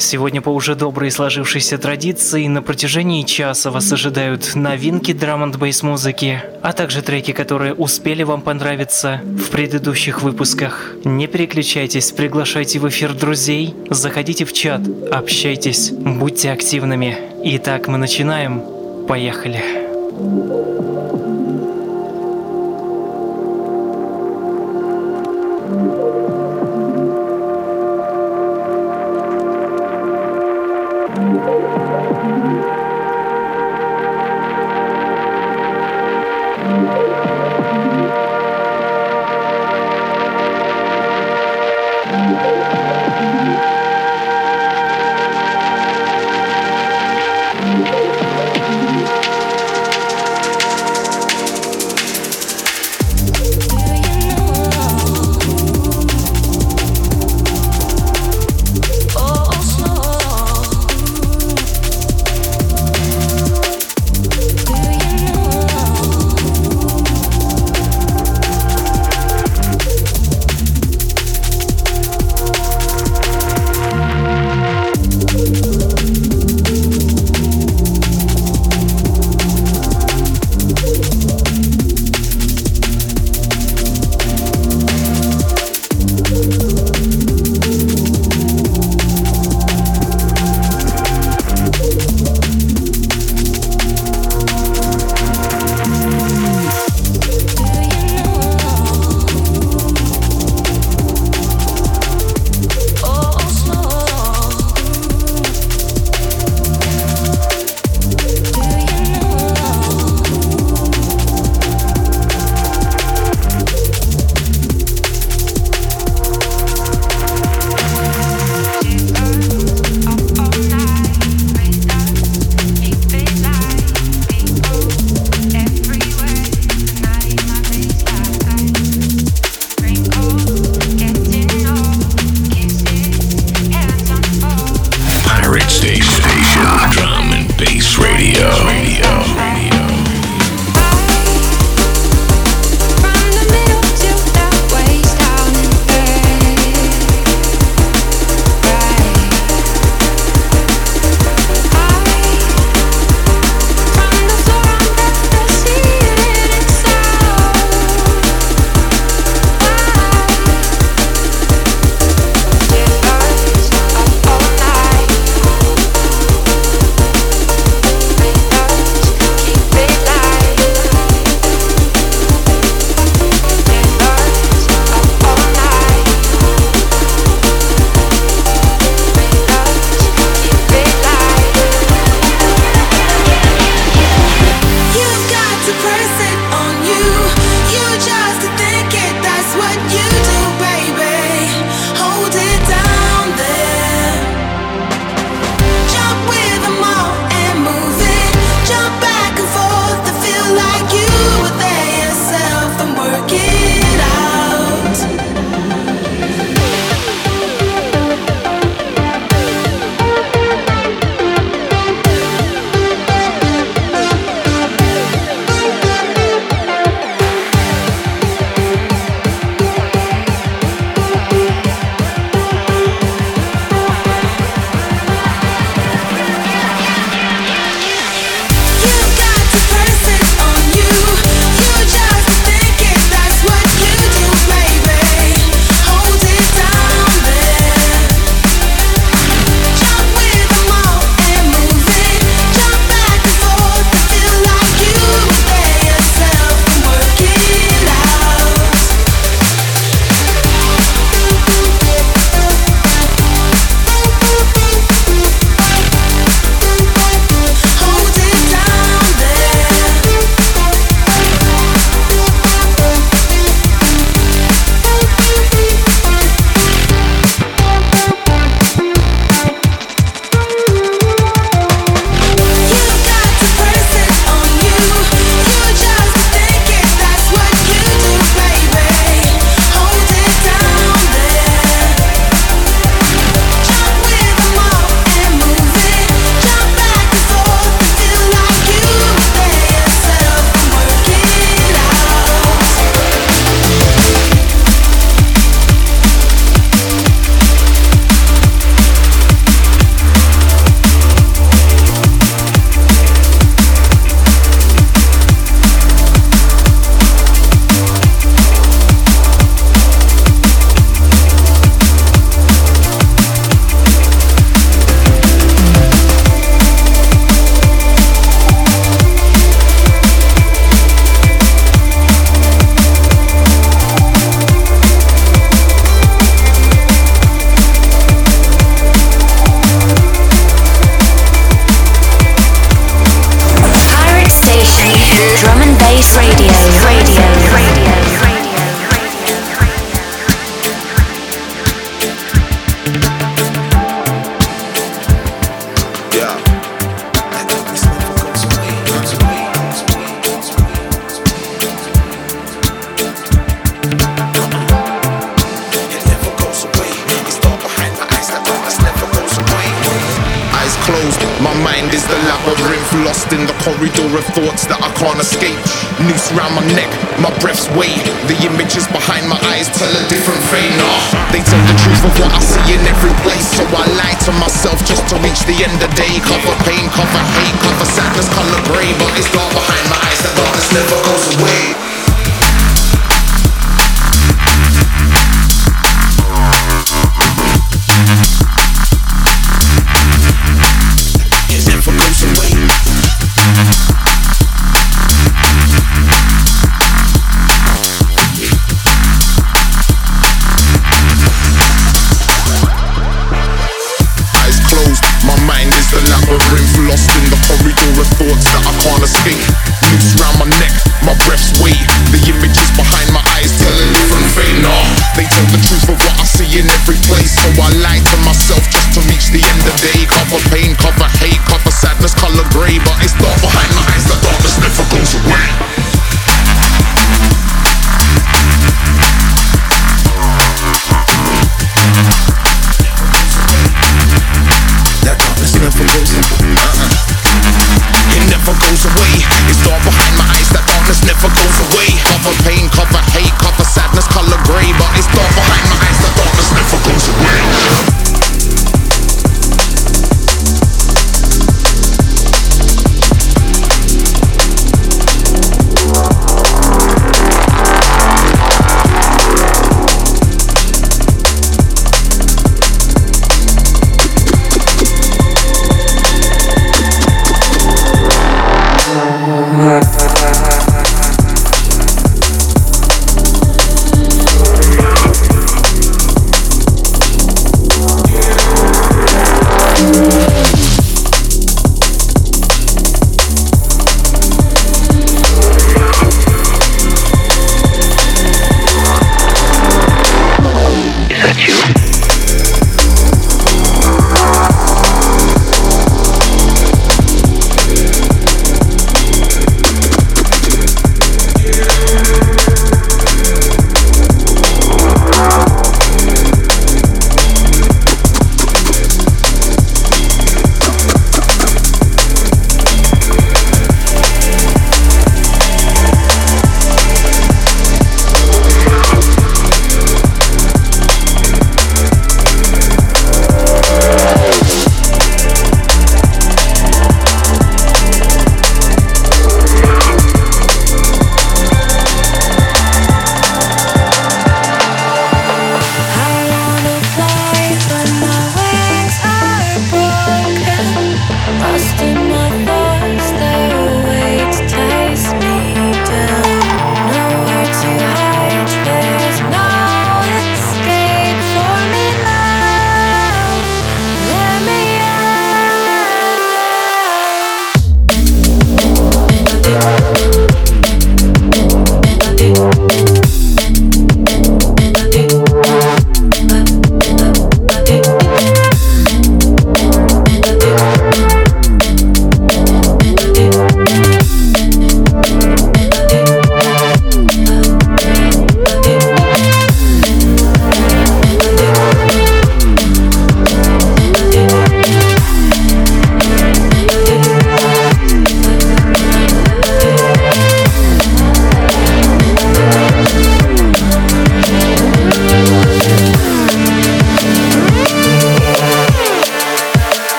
Сегодня по уже доброй сложившейся традиции на протяжении часа вас ожидают новинки драм н бейс музыки, а также треки, которые успели вам понравиться в предыдущих выпусках. Не переключайтесь, приглашайте в эфир друзей, заходите в чат, общайтесь, будьте активными. Итак, мы начинаем. Поехали. Do